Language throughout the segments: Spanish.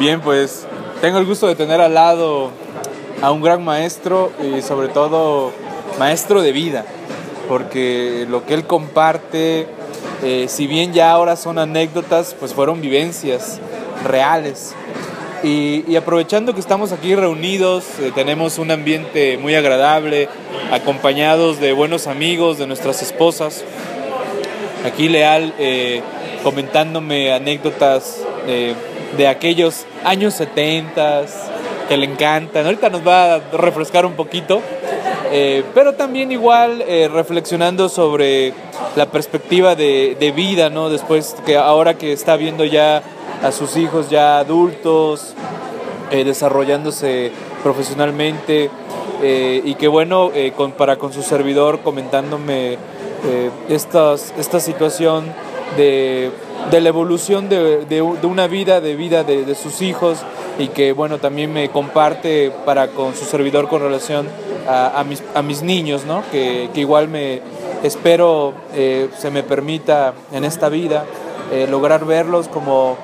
Bien, pues tengo el gusto de tener al lado a un gran maestro y sobre todo maestro de vida, porque lo que él comparte, eh, si bien ya ahora son anécdotas, pues fueron vivencias reales. Y, aprovechando que estamos aquí reunidos, eh, tenemos un ambiente muy agradable, acompañados de buenos amigos, de nuestras esposas. Aquí Leal eh, comentándome anécdotas de aquellos años 70 que le encantan. Ahorita nos va a refrescar un poquito, eh, pero también igual reflexionando sobre la perspectiva de, de, vida, ¿no? Después que ahora que está viendo ya a sus hijos ya adultos, eh, desarrollándose profesionalmente eh, y que bueno, eh, para con su servidor comentándome estas, esta situación de, de la evolución de, de, una vida, de vida de, sus hijos y que bueno, también me comparte para con su servidor con relación a, a, mis, a mis, niños, ¿no? que, que igual me espero se me permita en esta vida lograr verlos como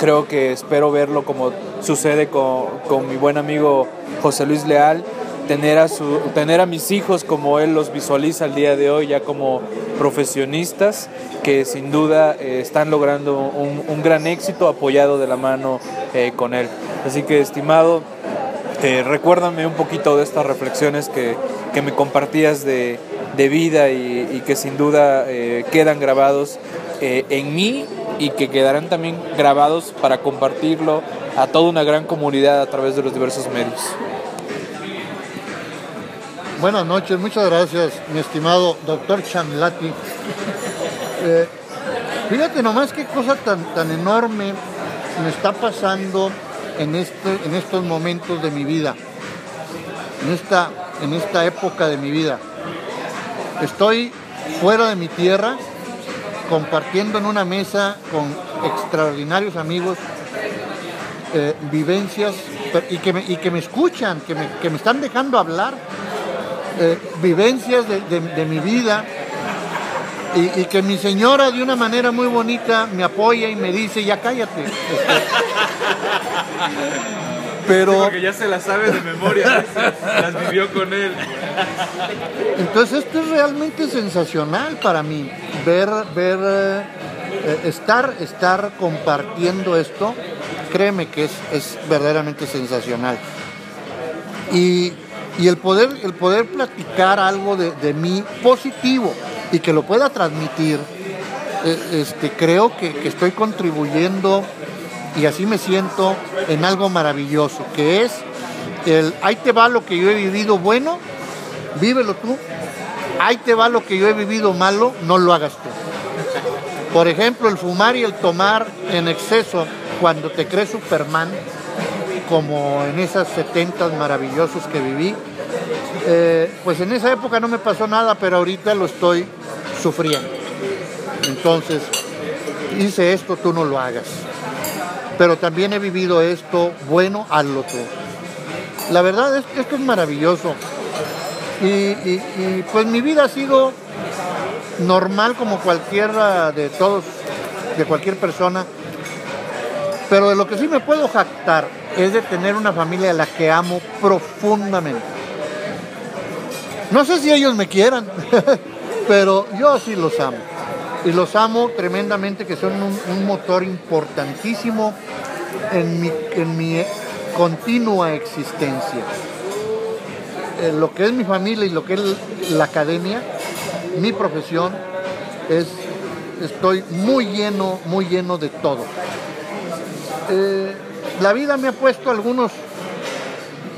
creo que espero verlo como sucede con, mi buen amigo José Luis Leal, tener a, su, tener a mis hijos como él los visualiza el día de hoy, ya como profesionistas que sin duda eh, están logrando un, gran éxito apoyado de la mano eh, con él. Así que estimado, eh, recuérdame un poquito de estas reflexiones que, me compartías de, vida y, que sin duda quedan grabados en mí y que quedarán también grabados para compartirlo a toda una gran comunidad a través de los diversos medios. Buenas noches, muchas gracias, mi estimado doctor Chamlati. Eh, fíjate nomás qué cosa tan, tan enorme me está pasando en, este, en estos momentos de mi vida, en esta, en esta época de mi vida. Estoy fuera de mi tierra, compartiendo en una mesa con extraordinarios amigos eh, vivencias y que, me, y que me escuchan, que me, que me están dejando hablar, eh, vivencias de, mi vida y, que mi señora de una manera muy bonita me apoya y me dice, ya cállate. Pero... porque ya se las sabe de memoria, las vivió con él. Entonces esto es realmente sensacional para mí, ver, ver, eh, estar, estar compartiendo esto, créeme que es, es verdaderamente sensacional. Y, el, poder, el poder platicar algo de, mí positivo y que lo pueda transmitir, eh, este, creo que, que estoy contribuyendo y así me siento en algo maravilloso, que es el ahí te va lo que yo he vivido bueno, vívelo tú, ahí te va lo que yo he vivido malo, no lo hagas tú. Por ejemplo, el fumar y el tomar en exceso cuando te crees Superman, como en esas 70 maravillosos que viví, eh, pues en esa época no me pasó nada, pero ahorita lo estoy sufriendo. Entonces, hice esto, tú no lo hagas pero también he vivido esto bueno, al otro. La verdad esto es maravilloso. Y, pues mi vida ha sido normal como cualquiera de todos, de cualquier persona. Pero de lo que sí me puedo jactar es de tener una familia a la que amo profundamente. No sé si ellos me quieran, pero yo sí los amo y los amo tremendamente, que son un, motor importantísimo en mi, en mi continua existencia. Eh, lo que es mi familia y lo que es la academia, mi profesión, es, estoy muy lleno, muy lleno de todo. Eh, la vida me ha puesto algunos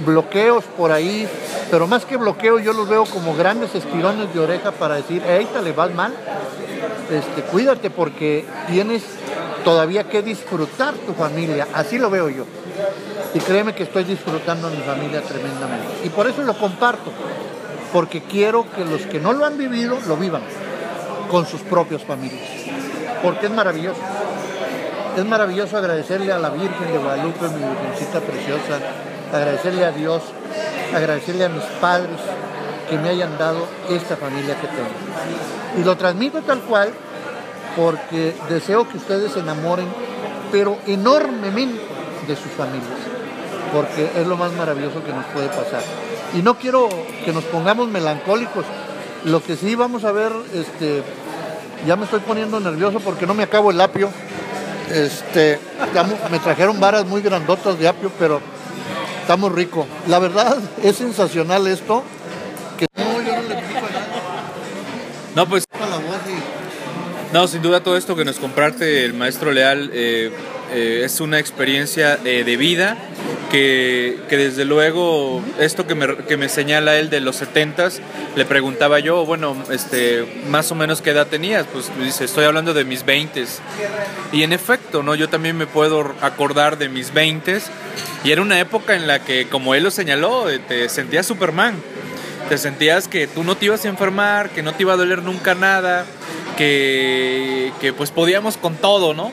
bloqueos por ahí, pero más que bloqueos yo los veo como grandes estirones de oreja para decir, hey, le vas mal, este, cuídate porque tienes todavía que disfrutar tu familia, así lo veo yo. Y créeme que estoy disfrutando a mi familia tremendamente. Y por eso lo comparto, porque quiero que los que no lo han vivido lo vivan con sus propias familias, porque es maravilloso. Es maravilloso agradecerle a la Virgen de Guadalupe, mi virgencita preciosa, agradecerle a Dios, agradecerle a mis padres que me hayan dado esta familia que tengo. Y lo transmito tal cual porque deseo que ustedes se enamoren, pero enormemente de sus familias, porque es lo más maravilloso que nos puede pasar. Y no quiero que nos pongamos melancólicos, lo que sí vamos a ver, este, ya me estoy poniendo nervioso porque no me acabo el apio. Este, me trajeron varas muy grandotas de apio, pero está muy rico. La verdad es sensacional esto. Que no, yo no le No, pues. No, sin duda todo esto que nos comparte el maestro Leal eh, eh, es una experiencia eh, de vida que, desde luego esto que me, que me señala él de los 70 le preguntaba yo, bueno, este, más o menos qué edad tenías, pues dice, estoy hablando de mis 20 y en efecto, ¿no? Yo también me puedo acordar de mis 20 y era una época en la que, como él lo señaló, te sentías Superman, te sentías que tú no te ibas a enfermar, que no te iba a doler nunca nada, que, que pues podíamos con todo, ¿no?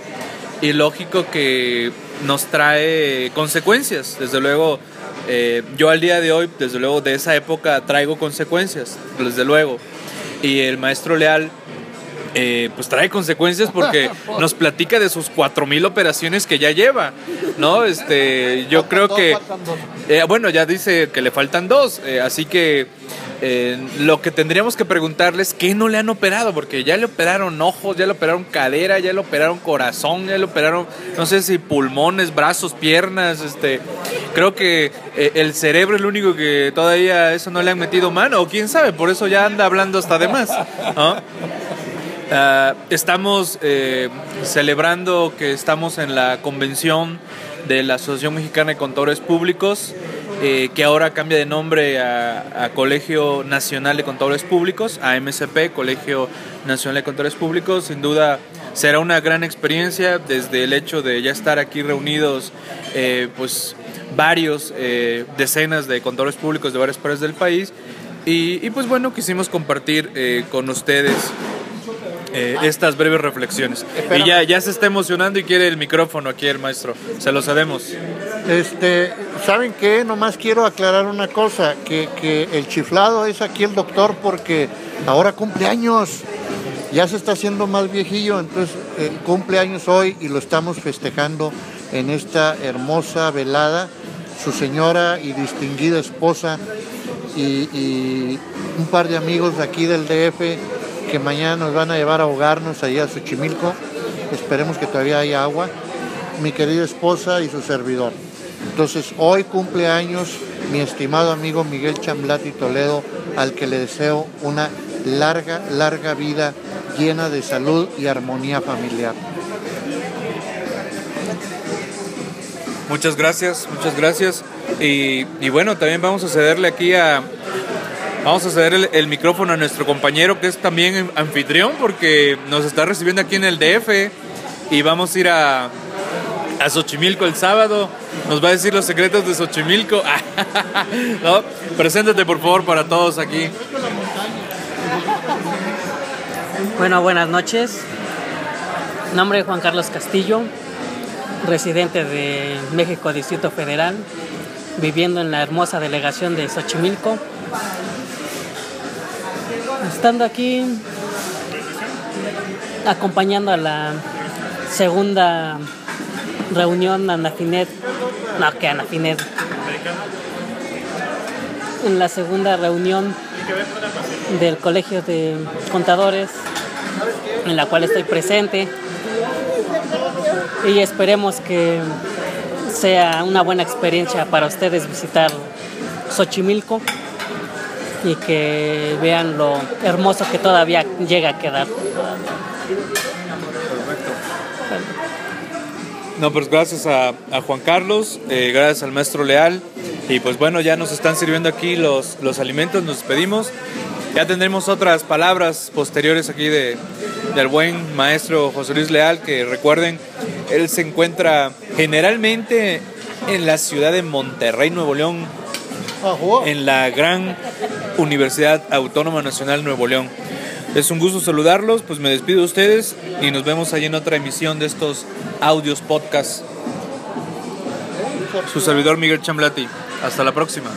Y lógico que nos trae consecuencias. Desde luego, eh, yo al día de hoy, desde luego de esa época, traigo consecuencias, desde luego. Y el maestro Leal, eh, pues trae consecuencias porque nos platica de sus 4.000 operaciones que ya lleva, ¿no? Este, yo creo que, eh, bueno, ya dice que le faltan dos, así que lo que tendríamos que preguntarles, ¿qué no le han operado? Porque ya le operaron ojos, ya le operaron cadera, ya le operaron corazón, ya le operaron, no sé si pulmones, brazos, piernas, este, creo que eh, el cerebro es lo único que todavía eso no le han metido mano, o quién sabe, por eso ya anda hablando hasta de más. Ah, estamos eh, celebrando que estamos en la convención de la Asociación Mexicana de Contadores Públicos. Eh, que ahora cambia de nombre a, Colegio Nacional de Contadores Públicos, a MCP, Colegio Nacional de Contadores Públicos. Sin duda será una gran experiencia desde el hecho de ya estar aquí reunidos, eh, pues varios, eh, decenas de contadores públicos de varias partes del país. Y, y pues bueno, quisimos compartir con ustedes eh, estas breves reflexiones. Y ya, ya se está emocionando y quiere el micrófono aquí el maestro. Se lo sabemos. Este, ¿Saben qué? Nomás quiero aclarar una cosa, que, el chiflado es aquí el doctor porque ahora cumple años. Ya se está haciendo más viejillo, entonces eh, cumple años hoy y lo estamos festejando en esta hermosa velada. Su señora y distinguida esposa y, y un par de amigos de aquí del DF que mañana nos van a llevar a ahogarnos allá a Xochimilco. Esperemos que todavía haya agua. Mi querida esposa y su servidor. Entonces, hoy cumple años mi estimado amigo Miguel Chamblati Toledo, al que le deseo una larga, larga vida llena de salud y armonía familiar. Muchas gracias, muchas gracias. Y, y bueno, también vamos a cederle aquí a, Vamos a ceder el, micrófono a nuestro compañero que es también anfitrión porque nos está recibiendo aquí en el DF y vamos a ir a, a Xochimilco el sábado. Nos va a decir los secretos de Xochimilco. ¿No? Preséntate por favor para todos aquí. Bueno, buenas noches. Nombre Juan Carlos Castillo, residente de México Distrito Federal, viviendo en la hermosa delegación de Xochimilco estando aquí acompañando a la segunda reunión Anafinet, no que Anafinet, en la segunda reunión del Colegio de Contadores, en la cual estoy presente, y esperemos que sea una buena experiencia para ustedes visitar Xochimilco y que vean lo hermoso que todavía llega a quedar. No, pues gracias a, Juan Carlos, eh, gracias al maestro Leal. Y pues bueno, ya nos están sirviendo aquí los, los alimentos, nos despedimos. Ya tendremos otras palabras posteriores aquí de, del buen maestro José Luis Leal, que recuerden, él se encuentra generalmente en la ciudad de Monterrey, Nuevo León, en la gran Universidad Autónoma Nacional Nuevo León. Es un gusto saludarlos, pues me despido de ustedes y nos vemos allí en otra emisión de estos audios podcast. Su servidor Miguel Chamblati. Hasta la próxima.